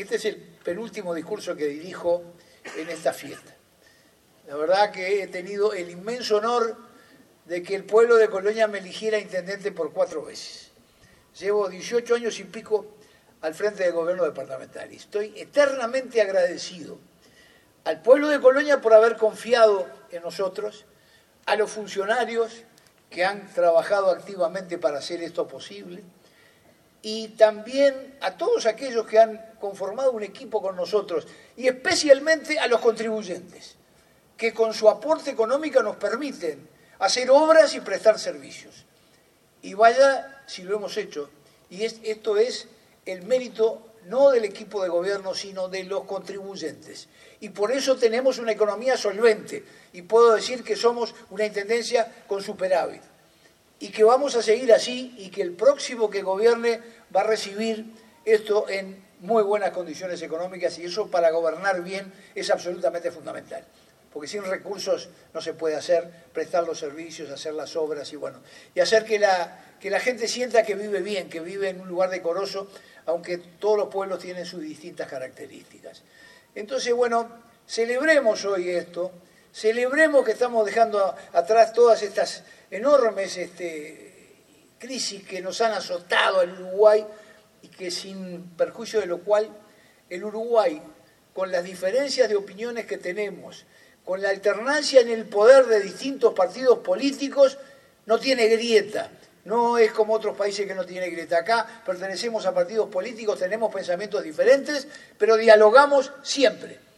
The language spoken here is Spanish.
este es el penúltimo discurso que dirijo en esta fiesta. La verdad que he tenido el inmenso honor de que el pueblo de Colonia me eligiera intendente por cuatro veces. Llevo 18 años y pico al frente del gobierno departamental y estoy eternamente agradecido al pueblo de Colonia por haber confiado en nosotros, a los funcionarios que han trabajado activamente para hacer esto posible y también a todos aquellos que han conformado un equipo con nosotros y especialmente a los contribuyentes que con su aporte económico nos permiten hacer obras y prestar servicios. Y vaya si lo hemos hecho. Y esto es el mérito no del equipo de gobierno, sino de los contribuyentes. Y por eso tenemos una economía solvente. Y puedo decir que somos una intendencia con superávit. Y que vamos a seguir así y que el próximo que gobierne va a recibir esto en muy buenas condiciones económicas y eso para gobernar bien es absolutamente fundamental porque sin recursos no se puede hacer, prestar los servicios, hacer las obras y bueno, y hacer que la, que la gente sienta que vive bien, que vive en un lugar decoroso, aunque todos los pueblos tienen sus distintas características. Entonces, bueno, celebremos hoy esto, celebremos que estamos dejando atrás todas estas enormes este, crisis que nos han azotado al Uruguay y que sin perjuicio de lo cual el Uruguay, con las diferencias de opiniones que tenemos, con la alternancia en el poder de distintos partidos políticos, no tiene grieta. No es como otros países que no tienen grieta. Acá pertenecemos a partidos políticos, tenemos pensamientos diferentes, pero dialogamos siempre.